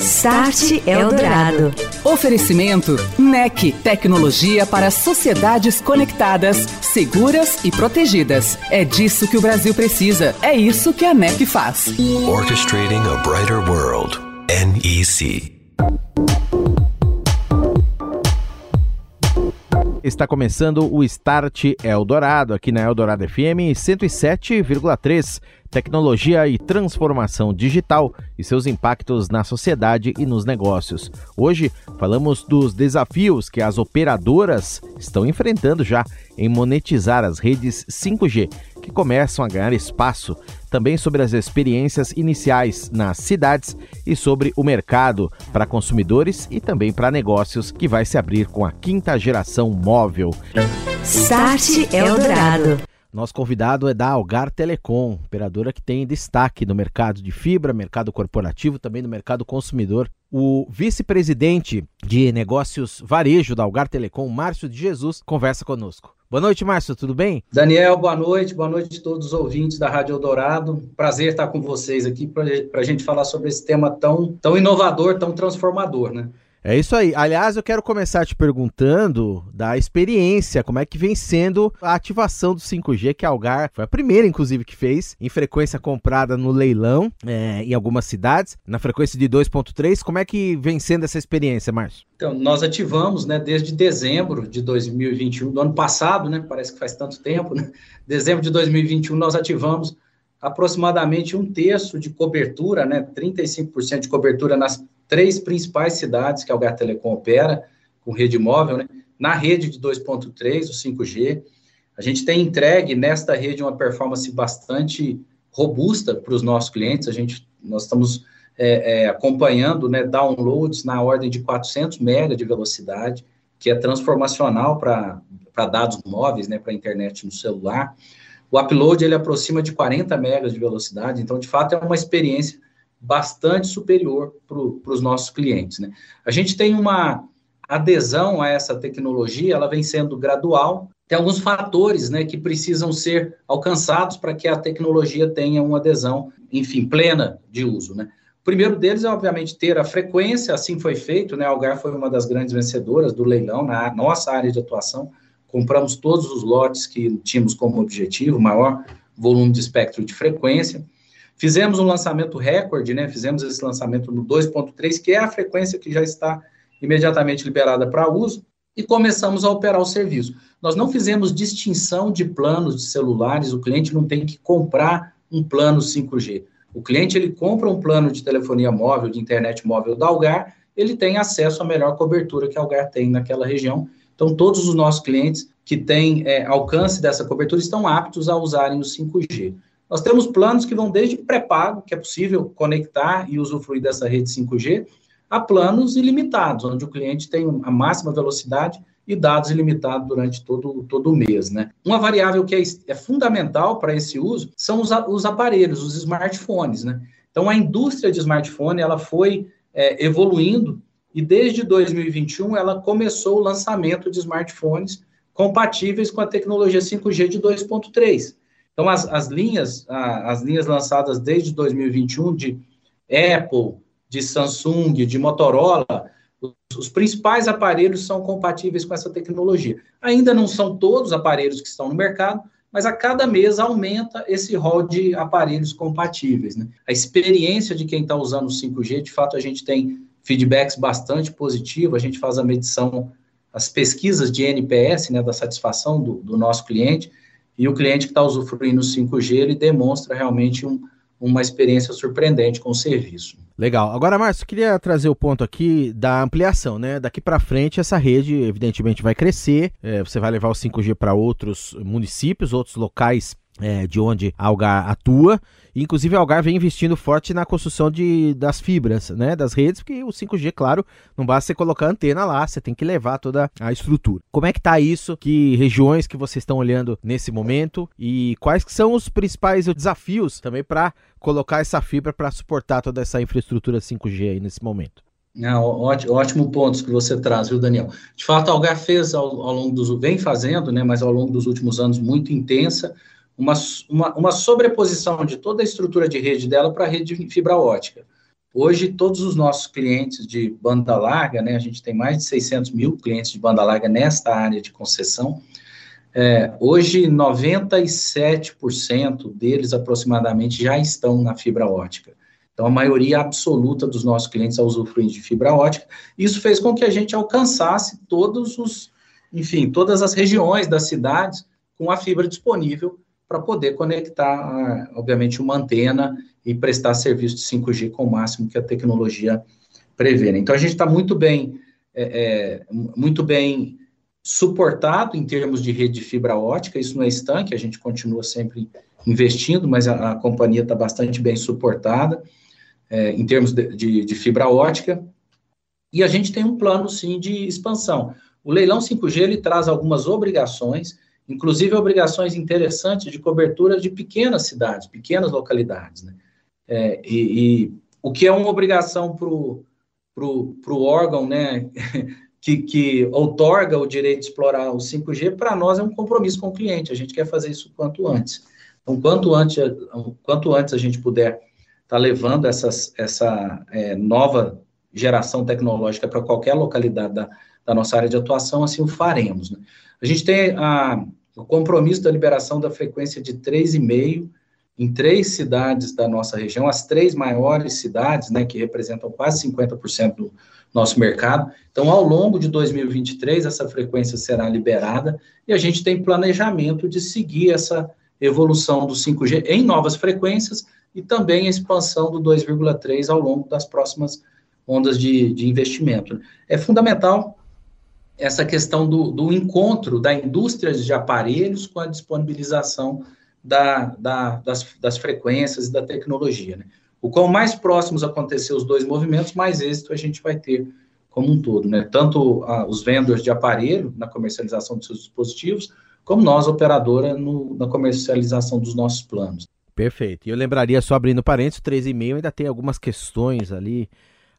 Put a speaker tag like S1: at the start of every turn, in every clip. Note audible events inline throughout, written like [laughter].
S1: Start Eldorado.
S2: Oferecimento NEC, tecnologia para sociedades conectadas, seguras e protegidas. É disso que o Brasil precisa. É isso que a NEC faz.
S3: Orchestrating a brighter world. NEC.
S4: Está começando o Start Eldorado aqui na Eldorado FM 107,3 tecnologia e transformação digital e seus impactos na sociedade e nos negócios. Hoje falamos dos desafios que as operadoras estão enfrentando já em monetizar as redes 5G, que começam a ganhar espaço, também sobre as experiências iniciais nas cidades e sobre o mercado para consumidores e também para negócios que vai se abrir com a quinta geração móvel.
S1: Start Eldorado.
S4: Nosso convidado é da Algar Telecom, operadora que tem destaque no mercado de fibra, mercado corporativo, também no mercado consumidor. O vice-presidente de negócios varejo da Algar Telecom, Márcio de Jesus, conversa conosco. Boa noite, Márcio, tudo bem?
S5: Daniel, boa noite, boa noite a todos os ouvintes da Rádio Eldorado. Prazer estar com vocês aqui para a gente falar sobre esse tema tão, tão inovador, tão transformador, né?
S4: É isso aí. Aliás, eu quero começar te perguntando da experiência, como é que vem sendo a ativação do 5G, que a Algar foi a primeira, inclusive, que fez, em frequência comprada no leilão, é, em algumas cidades, na frequência de 2.3. Como é que vem sendo essa experiência, Márcio?
S5: Então, nós ativamos, né, desde dezembro de 2021, do ano passado, né, parece que faz tanto tempo, né, dezembro de 2021, nós ativamos aproximadamente um terço de cobertura, né, 35% de cobertura nas três principais cidades que a Algar Telecom opera, com rede móvel, né? na rede de 2.3, o 5G. A gente tem entregue nesta rede uma performance bastante robusta para os nossos clientes. A gente, nós estamos é, é, acompanhando né, downloads na ordem de 400 MB de velocidade, que é transformacional para dados móveis, né, para internet no celular. O upload ele aproxima de 40 MB de velocidade, então, de fato, é uma experiência bastante superior para os nossos clientes. Né? A gente tem uma adesão a essa tecnologia, ela vem sendo gradual, tem alguns fatores né, que precisam ser alcançados para que a tecnologia tenha uma adesão, enfim, plena de uso. Né? O primeiro deles é, obviamente, ter a frequência, assim foi feito, né? A Algar foi uma das grandes vencedoras do leilão na nossa área de atuação, compramos todos os lotes que tínhamos como objetivo, maior volume de espectro de frequência, Fizemos um lançamento recorde, né? Fizemos esse lançamento no 2.3, que é a frequência que já está imediatamente liberada para uso, e começamos a operar o serviço. Nós não fizemos distinção de planos de celulares, o cliente não tem que comprar um plano 5G. O cliente ele compra um plano de telefonia móvel, de internet móvel da Algar, ele tem acesso à melhor cobertura que a Algar tem naquela região. Então, todos os nossos clientes que têm é, alcance dessa cobertura estão aptos a usarem o 5G. Nós temos planos que vão desde pré-pago, que é possível conectar e usufruir dessa rede 5G, a planos ilimitados, onde o cliente tem a máxima velocidade e dados ilimitados durante todo, todo o mês. Né? Uma variável que é, é fundamental para esse uso são os, os, aparelhos, os smartphones. Né? Então, a indústria de smartphone ela foi é, evoluindo e desde 2021 ela começou o lançamento de smartphones compatíveis com a tecnologia 5G de 2.3. Então, as, as linhas, as linhas lançadas desde 2021 de Apple, de Samsung, de Motorola, os, principais aparelhos são compatíveis com essa tecnologia. Ainda não são todos os aparelhos que estão no mercado, mas a cada mês aumenta esse rol de aparelhos compatíveis. Né? A experiência de quem está usando o 5G, de fato, a gente tem feedbacks bastante positivos, a gente faz a medição, as pesquisas de NPS, né, da satisfação do, do nosso cliente, e o cliente que está usufruindo o 5G, ele demonstra realmente um, uma experiência surpreendente com o serviço.
S4: Legal. Agora, Márcio, queria trazer o ponto aqui da ampliação, né? Daqui para frente, essa rede, evidentemente, vai crescer. É, você vai levar o 5G para outros municípios, outros locais é, de onde a Algar atua. Inclusive, a Algar vem investindo forte na construção de, das fibras, né, das redes, porque o 5G, claro, não basta você colocar antena lá, você tem que levar toda a estrutura. Como é que está isso? Que regiões que vocês estão olhando nesse momento? E quais que são os principais desafios também para colocar essa fibra para suportar toda essa infraestrutura 5G aí nesse momento?
S5: Não, ótimo, ótimo ponto que você traz, viu, Daniel? De fato, a Algar fez ao, ao longo dos, vem fazendo, né, mas ao longo dos últimos anos muito intensa, uma, uma, uma sobreposição de toda a estrutura de rede dela para a rede de fibra ótica. Hoje, todos os nossos clientes de banda larga, né, a gente tem mais de 600 mil clientes de banda larga nesta área de concessão, é, hoje, 97% deles aproximadamente já estão na fibra ótica. Então, a maioria absoluta dos nossos clientes usufruem de fibra ótica. Isso fez com que a gente alcançasse todos os, enfim, todas as regiões das cidades com a fibra disponível para poder conectar, obviamente, uma antena e prestar serviço de 5G com o máximo que a tecnologia prevê. Né? Então, a gente está muito bem, é, é, muito bem suportado em termos de rede de fibra ótica, isso não é estanque, a gente continua sempre investindo, mas a, a companhia está bastante bem suportada é, em termos de, de, de, fibra ótica, e a gente tem um plano, sim, de expansão. O leilão 5G, ele traz algumas obrigações, inclusive obrigações interessantes de cobertura de pequenas cidades, pequenas localidades, né? É, e, e, o que é uma obrigação para o órgão, né, [laughs] que, que outorga o direito de explorar o 5G, para nós é um compromisso com o cliente, a gente quer fazer isso quanto antes. Então, quanto antes, quanto antes a gente puder estar tá levando essas, essa é, nova geração tecnológica para qualquer localidade da, da, nossa área de atuação, assim o faremos. Né? A gente tem a, o compromisso da liberação da frequência de 3,5 em três cidades da nossa região, as três maiores cidades, né, que representam quase 50% do, nosso mercado. Então, ao longo de 2023, essa frequência será liberada e a gente tem planejamento de seguir essa evolução do 5G em novas frequências e também a expansão do 2,3 ao longo das próximas ondas de, de investimento. É fundamental essa questão do, do, encontro da indústria de aparelhos com a disponibilização da, da, das, das, frequências e da tecnologia. Né? O qual mais próximos acontecer os dois movimentos, mais êxito a gente vai ter como um todo, né? Tanto a, os vendedores de aparelho na comercialização dos seus dispositivos, como nós, operadora, no, na comercialização dos nossos planos.
S4: Perfeito. E eu lembraria, só abrindo parênteses, 3,5 ainda tem algumas questões ali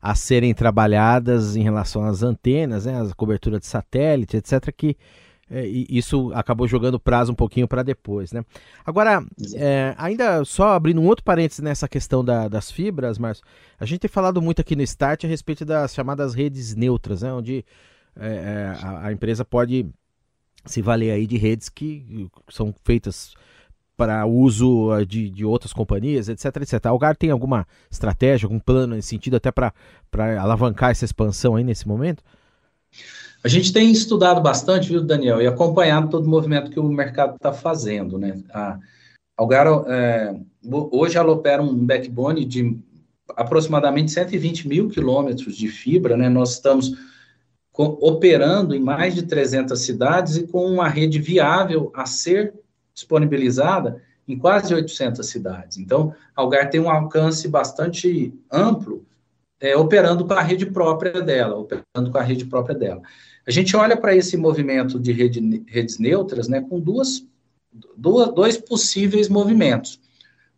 S4: a serem trabalhadas em relação às antenas, né, a cobertura de satélite, etc., que é, isso acabou jogando prazo um pouquinho para depois, né? Agora, é, ainda só abrindo um outro parênteses nessa questão da, das fibras, Márcio, a gente tem falado muito aqui no Start a respeito das chamadas redes neutras, né? Onde é, é a, a, empresa pode se valer aí de redes que são feitas para uso ah, de, de outras companhias, etc, etc. A Algar tem alguma estratégia, algum plano nesse sentido até para alavancar essa expansão aí nesse momento?
S5: A gente tem estudado bastante, viu, Daniel, e acompanhado todo o movimento que o mercado está fazendo, né? A Algar, é, hoje ela opera um backbone de aproximadamente 120 mil quilômetros de fibra, né? Nós estamos operando em mais de 300 cidades e com uma rede viável a ser disponibilizada em quase 800 cidades. Então, a Algar tem um alcance bastante amplo, é, operando com a rede própria dela, operando com a rede própria dela. A gente olha para esse movimento de rede, redes neutras né, com duas, duas, dois possíveis movimentos.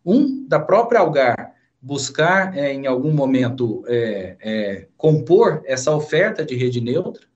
S5: Um, da própria Algar, buscar é, em algum momento é, é, compor essa oferta de rede neutra,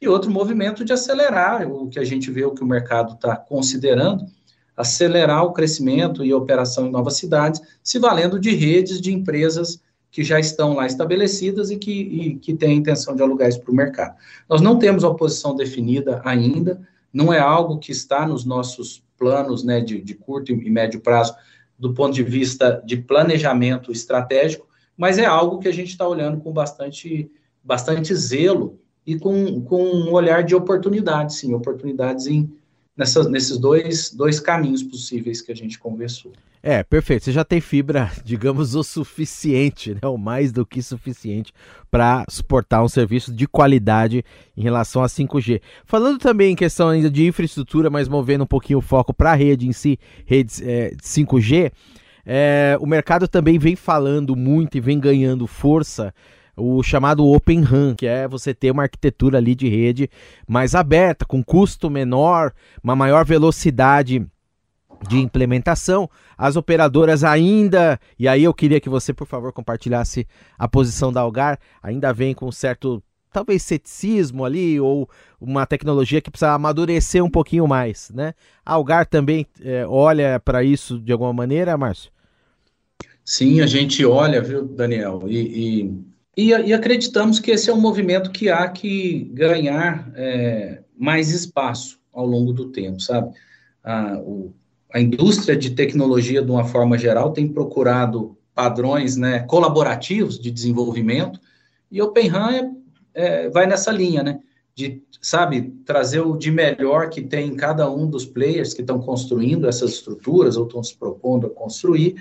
S5: e outro movimento de acelerar o que a gente vê, o que o mercado está considerando, acelerar o crescimento e operação em novas cidades, se valendo de redes de empresas que já estão lá estabelecidas e que, e, que têm a intenção de alugar isso para o mercado. Nós não temos uma posição definida ainda, não é algo que está nos nossos planos né, de, de curto e médio prazo, do ponto de vista de planejamento estratégico, mas é algo que a gente está olhando com bastante, bastante zelo e com, com um olhar de oportunidades, sim, oportunidades em, nessas, nesses dois, dois caminhos possíveis que a gente conversou.
S4: É, perfeito. Você já tem fibra, [laughs] digamos, o suficiente, né? ou mais do que suficiente, para suportar um serviço de qualidade em relação a 5G. Falando também em questão ainda de infraestrutura, mas movendo um pouquinho o foco para a rede em si, redes é, 5G, é, o mercado também vem falando muito e vem ganhando força o chamado Open RAN, que é você ter uma arquitetura ali de rede mais aberta, com custo menor, uma maior velocidade de implementação. As operadoras ainda, e aí eu queria que você, por favor, compartilhasse a posição da Algar, ainda vem com certo talvez ceticismo ali ou uma tecnologia que precisa amadurecer um pouquinho mais, né? A Algar também é, olha para isso de alguma maneira, Márcio?
S5: Sim, a gente olha, viu, Daniel, e, e, e, e acreditamos que esse é um movimento que há que ganhar é, mais espaço ao longo do tempo, sabe? A, o, a indústria de tecnologia, de uma forma geral, tem procurado padrões né, colaborativos de desenvolvimento, e OpenRAN é, é, vai nessa linha, né? De, sabe, trazer o de melhor que tem em cada um dos players que estão construindo essas estruturas ou estão se propondo a construir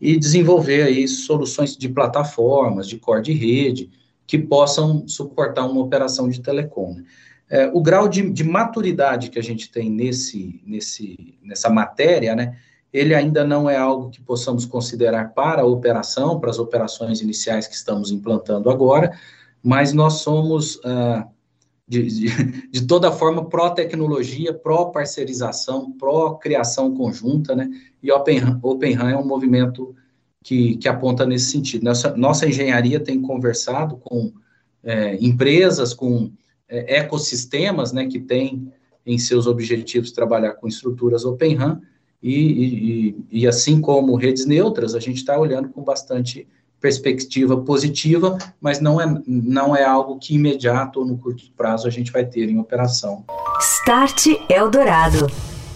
S5: e desenvolver aí soluções de plataformas, de core de rede, que possam suportar uma operação de telecom. Né? É, o grau de, de, maturidade que a gente tem nesse, nesse, nessa matéria, né, ele ainda não é algo que possamos considerar para a operação, para as operações iniciais que estamos implantando agora, mas nós somos, ah, de, de, [laughs] de, toda forma, pró-tecnologia, pró-parcerização, pró-criação conjunta, né? E Open, Open é um movimento que, que aponta nesse sentido. Nossa, nossa engenharia tem conversado com é, empresas, com é, ecossistemas, né, que têm em seus objetivos trabalhar com estruturas Open e, e, e, assim como redes neutras, a gente está olhando com bastante perspectiva positiva, mas não é, não é algo que imediato ou no curto prazo a gente vai ter em operação.
S1: Start Eldorado.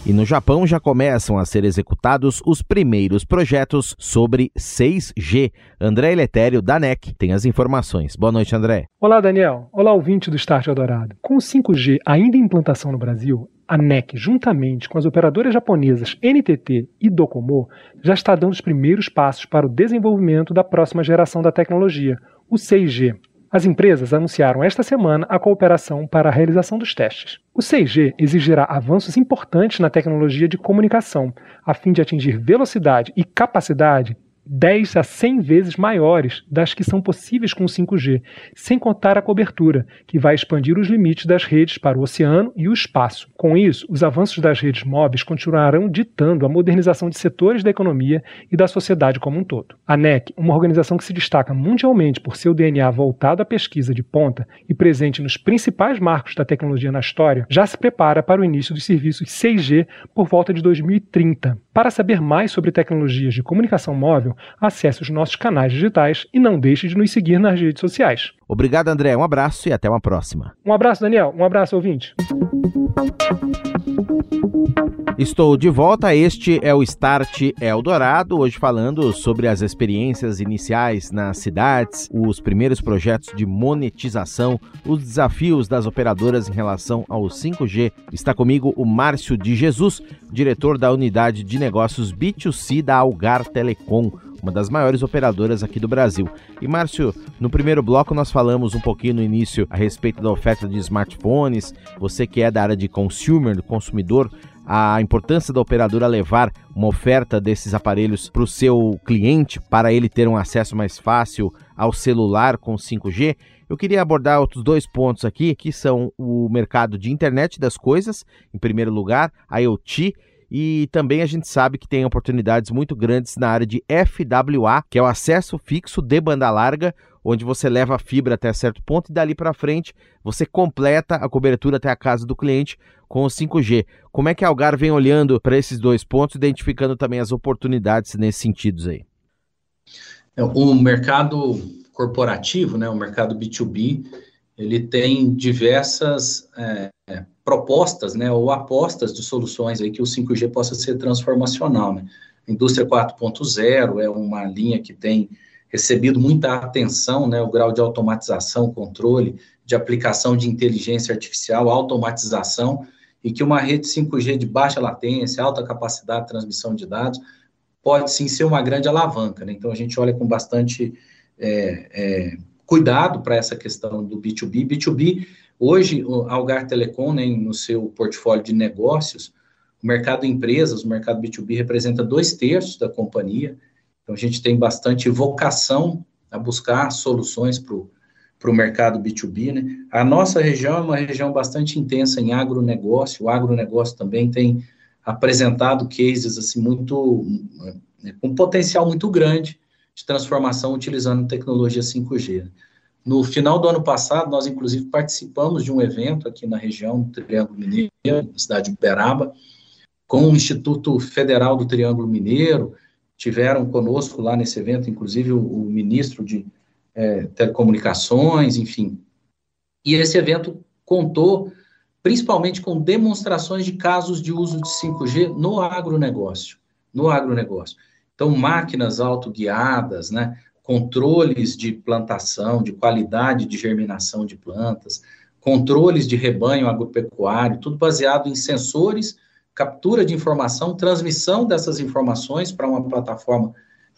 S4: E no Japão já começam a ser executados os primeiros projetos sobre 6G. André Eletério, da NEC, tem as informações. Boa noite, André.
S6: Olá, Daniel. Olá, ouvinte do Start Eldorado. Com o 5G ainda em implantação no Brasil, a NEC, juntamente com as operadoras japonesas NTT e Docomo, já está dando os primeiros passos para o desenvolvimento da próxima geração da tecnologia, o 6G. As empresas anunciaram esta semana a cooperação para a realização dos testes. O 6G exigirá avanços importantes na tecnologia de comunicação, a fim de atingir velocidade e capacidade 10 a 100 vezes maiores das que são possíveis com o 5G, sem contar a cobertura, que vai expandir os limites das redes para o oceano e o espaço. Com isso, os avanços das redes móveis continuarão ditando a modernização de setores da economia e da sociedade como um todo. A NEC, uma organização que se destaca mundialmente por seu DNA voltado à pesquisa de ponta e presente nos principais marcos da tecnologia na história, já se prepara para o início dos serviços 6G por volta de 2030. Para saber mais sobre tecnologias de comunicação móvel, acesse os nossos canais digitais e não deixe de nos seguir nas redes sociais.
S4: Obrigado, André. Um abraço e até uma próxima.
S6: Um abraço, Daniel. Um abraço, ouvinte.
S4: Estou de volta. Este é o Start Eldorado. Hoje falando sobre as experiências iniciais nas cidades, os primeiros projetos de monetização, os desafios das operadoras em relação ao 5G. Está comigo o Márcio de Jesus, diretor da unidade de negócios B2C da Algar Telecom uma das maiores operadoras aqui do Brasil. E Márcio, no primeiro bloco nós falamos um pouquinho no início a respeito da oferta de smartphones. Você que é da área de consumer, do consumidor, a importância da operadora levar uma oferta desses aparelhos para o seu cliente, para ele ter um acesso mais fácil ao celular com 5G. Eu queria abordar outros dois pontos aqui, que são o mercado de internet das coisas, em primeiro lugar, IoT e também a gente sabe que tem oportunidades muito grandes na área de FWA, que é o acesso fixo de banda larga, onde você leva a fibra até certo ponto e dali para frente você completa a cobertura até a casa do cliente com o 5G. Como é que a Algar vem olhando para esses dois pontos, identificando também as oportunidades nesses sentidos aí?
S5: É, o mercado corporativo, né, o mercado B2B, ele tem diversas é, propostas, né, ou apostas de soluções aí que o 5G possa ser transformacional, né? Indústria 4.0 é uma linha que tem recebido muita atenção, né, o grau de automatização, controle, de aplicação de inteligência artificial, automatização, e que uma rede 5G de baixa latência, alta capacidade de transmissão de dados, pode sim ser uma grande alavanca, né? Então a gente olha com bastante é, é, cuidado para essa questão do B2B. B2B Hoje, a Algar Telecom, né, no seu portfólio de negócios, o mercado empresas, o mercado B2B representa dois terços da companhia. Então, a gente tem bastante vocação a buscar soluções para o mercado B2B. Né? A nossa região é uma região bastante intensa em agronegócio. O agronegócio também tem apresentado cases assim, muito, né, com potencial muito grande de transformação utilizando tecnologia 5G. No final do ano passado, nós inclusive participamos de um evento aqui na região do Triângulo Mineiro, na cidade de Uberaba, com o Instituto Federal do Triângulo Mineiro tiveram conosco lá nesse evento, inclusive o, o ministro de é, telecomunicações, enfim. E esse evento contou principalmente com demonstrações de casos de uso de 5G no agronegócio, no agronegócio. Então, máquinas autoguiadas, né, controles de plantação, de qualidade de germinação de plantas, controles de rebanho agropecuário, tudo baseado em sensores, captura de informação, transmissão dessas informações para uma plataforma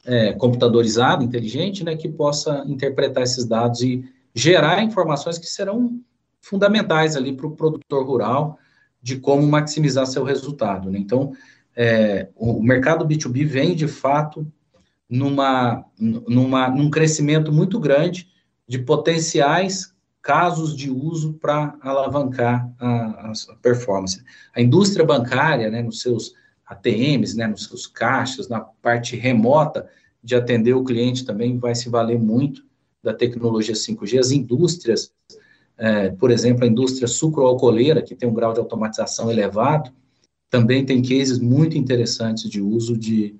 S5: é, computadorizada, inteligente, né, que possa interpretar esses dados e gerar informações que serão fundamentais ali para o produtor rural de como maximizar seu resultado. Né? Então, é, o mercado B2B vem, de fato, numa, numa, num crescimento muito grande de potenciais casos de uso para alavancar a, a, performance. A indústria bancária, né, nos seus ATMs, né, nos seus caixas, na parte remota de atender o cliente também vai se valer muito da tecnologia 5G. As indústrias, é, por exemplo, a indústria sucroalcooleira, que tem um grau de automatização elevado, também tem cases muito interessantes de uso de,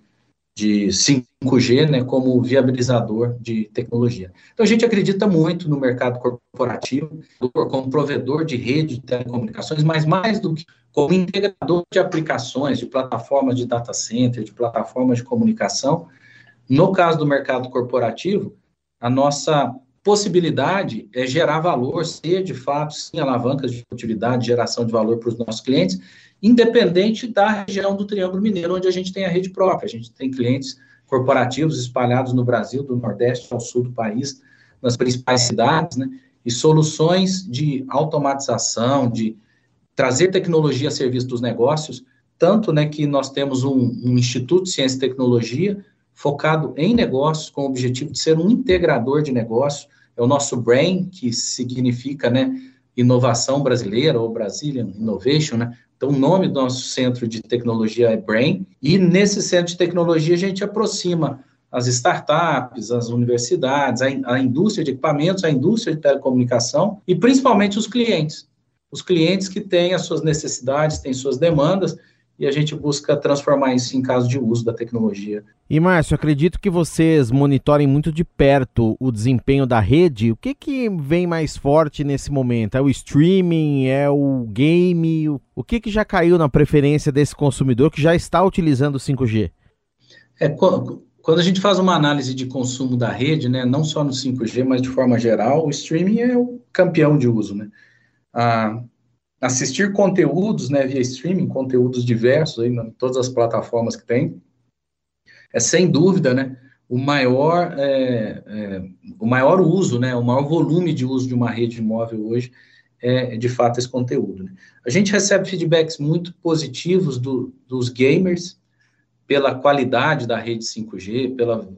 S5: de 5G, né, como viabilizador de tecnologia. Então, a gente acredita muito no mercado corporativo, como provedor de rede de telecomunicações, mas mais do que como integrador de aplicações, de plataformas de data center, de plataformas de comunicação. No caso do mercado corporativo, a nossa possibilidade é gerar valor, ser de fato, sim, alavancas de utilidade, geração de valor para os nossos clientes, independente da região do Triângulo Mineiro, onde a gente tem a rede própria. A gente tem clientes corporativos espalhados no Brasil, do Nordeste ao Sul do país, nas principais cidades, né? E soluções de automatização, de trazer tecnologia a serviço dos negócios, tanto né, que nós temos um, um Instituto de Ciência e Tecnologia focado em negócios, com o objetivo de ser um integrador de negócio, é o nosso BRAIN, que significa né, inovação brasileira, ou Brazilian Innovation, né? Então, o nome do nosso centro de tecnologia é BRAIN, e nesse centro de tecnologia a gente aproxima as startups, as universidades, a, a indústria de equipamentos, a indústria de telecomunicação e principalmente os clientes os clientes que têm as suas necessidades, têm suas demandas, e a gente busca transformar isso em caso de uso da tecnologia.
S4: E Márcio, acredito que vocês monitorem muito de perto o desempenho da rede. O que, que vem mais forte nesse momento? É o streaming? É o game? O que, que já caiu na preferência desse consumidor que já está utilizando o 5G?
S5: É, quando a gente faz uma análise de consumo da rede, né, não só no 5G, mas de forma geral, o streaming é o campeão de uso, né? a assistir conteúdos né, via streaming, conteúdos diversos aí, em todas as plataformas que tem, é sem dúvida né, o, maior, é, é, o maior uso, né, o maior volume de uso de uma rede móvel hoje é, de fato, esse conteúdo. Né. A gente recebe feedbacks muito positivos do, dos gamers pela qualidade da rede 5G, pela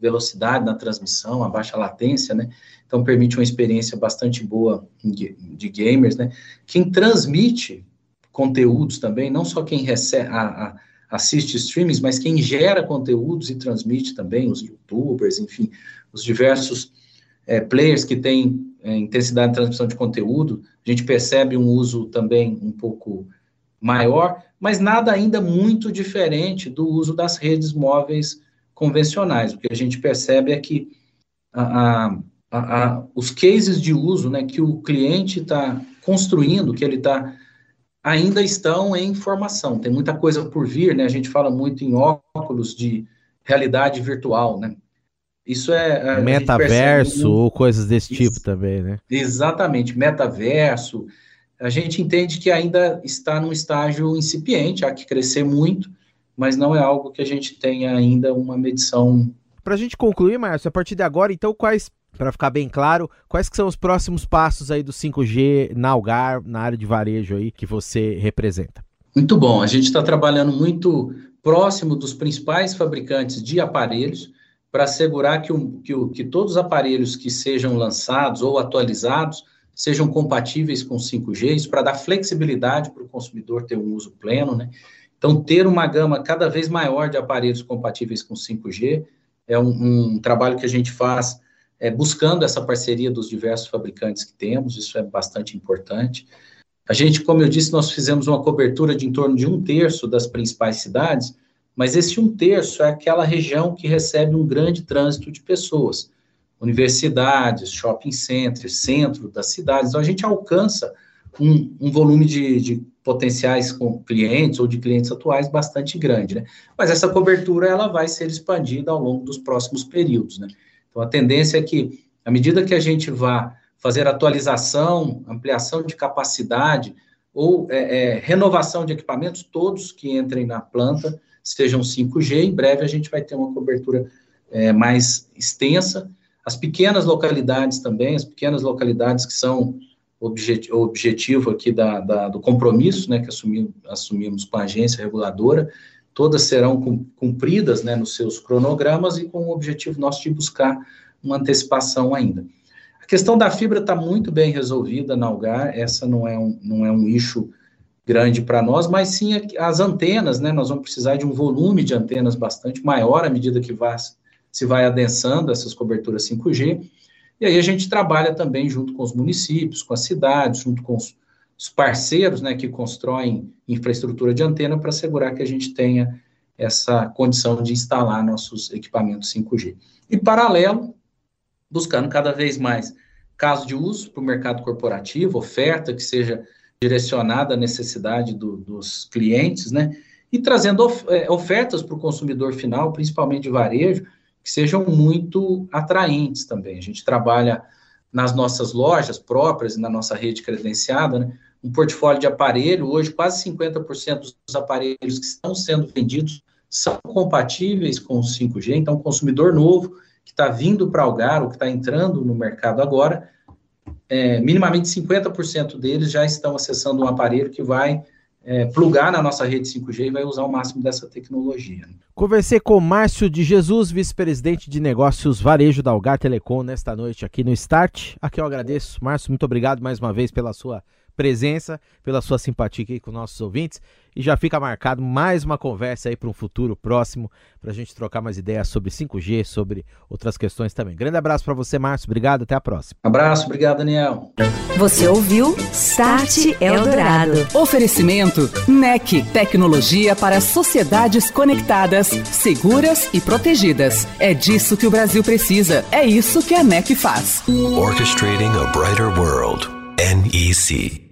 S5: velocidade na transmissão, a baixa latência, né? Então permite uma experiência bastante boa de gamers, né? Quem transmite conteúdos também, não só quem recebe, a, a, assiste streamings, mas quem gera conteúdos e transmite também, os youtubers, enfim, os diversos é, players que têm é, intensidade de transmissão de conteúdo, a gente percebe um uso também um pouco maior, mas nada ainda muito diferente do uso das redes móveis convencionais. O que a gente percebe é que a, a, os cases de uso né, que o cliente está construindo, que ele está ainda estão em formação. Tem muita coisa por vir, né? A gente fala muito em óculos de realidade virtual, né? Isso é
S4: metaverso ou coisas desse tipo Isso, também, né?
S5: Exatamente, metaverso. A gente entende que ainda está num estágio incipiente, há que crescer muito, mas não é algo que a gente tenha ainda uma medição.
S4: Para a gente concluir, Márcio, a partir de agora, então, quais, para ficar bem claro, quais que são os próximos passos aí do 5G na Algar, na área de varejo aí, que você representa?
S5: Muito bom, a gente está trabalhando muito próximo dos principais fabricantes de aparelhos, para assegurar que, o, que, o, que todos os aparelhos que sejam lançados ou atualizados sejam compatíveis com 5G, isso para dar flexibilidade para o consumidor ter um uso pleno, né? Então, ter uma gama cada vez maior de aparelhos compatíveis com 5G é um, um trabalho que a gente faz é, buscando essa parceria dos diversos fabricantes que temos, isso é bastante importante. A gente, como eu disse, nós fizemos uma cobertura de em torno de um terço das principais cidades, mas esse um terço é aquela região que recebe um grande trânsito de pessoas. Universidades, shopping centers, centro das cidades. Então, a gente alcança um, um volume de, de, potenciais clientes ou de clientes atuais bastante grande, né? Mas essa cobertura, ela vai ser expandida ao longo dos próximos períodos, né? Então, a tendência é que, à medida que a gente vá fazer atualização, ampliação de capacidade ou é, é, renovação de equipamentos, todos que entrem na planta sejam 5G. Em breve a gente vai ter uma cobertura é, mais extensa. As pequenas localidades também, as pequenas localidades que são objet, objetivo aqui da, da, do compromisso, né, que assumimos com a agência reguladora, todas serão cumpridas, né, nos seus cronogramas e com o objetivo nosso de buscar uma antecipação ainda questão da fibra está muito bem resolvida na Algar, essa não é um, não é um issue grande para nós, mas sim as antenas, né? Nós vamos precisar de um volume de antenas bastante maior à medida que vai, se vai adensando essas coberturas 5G. E aí a gente trabalha também junto com os municípios, com as cidades, junto com os, os parceiros, né, que constroem infraestrutura de antena para assegurar que a gente tenha essa condição de instalar nossos equipamentos 5G. E paralelo, buscando cada vez mais caso de uso para o mercado corporativo, oferta que seja direcionada à necessidade do, dos clientes, né? E trazendo of, é, ofertas para o consumidor final, principalmente de varejo, que sejam muito atraentes também. A gente trabalha nas nossas lojas próprias e na nossa rede credenciada, né? Um portfólio de aparelho, hoje quase 50% dos aparelhos que estão sendo vendidos são compatíveis com o 5G, então o consumidor novo que está vindo para Algar, ou que está entrando no mercado agora, é, minimamente 50% deles já estão acessando um aparelho que vai é, plugar na nossa rede 5G e vai usar o máximo dessa tecnologia.
S4: Conversei com Márcio de Jesus, vice-presidente de negócios varejo da Algar Telecom, nesta noite aqui no Start. Aqui eu agradeço. Márcio, muito obrigado mais uma vez pela sua presença, pela sua simpatia aqui com nossos ouvintes. E já fica marcado mais uma conversa aí para um futuro próximo, para a gente trocar mais ideias sobre 5G, sobre outras questões também. Grande abraço para você, Márcio. Obrigado, até a próxima.
S5: Abraço, obrigado, Daniel.
S1: Você ouviu Start Eldorado.
S2: Oferecimento NEC, tecnologia para sociedades conectadas, seguras e protegidas. É disso que o Brasil precisa. É isso que a NEC faz.
S3: Orchestrating a brighter world. NEC.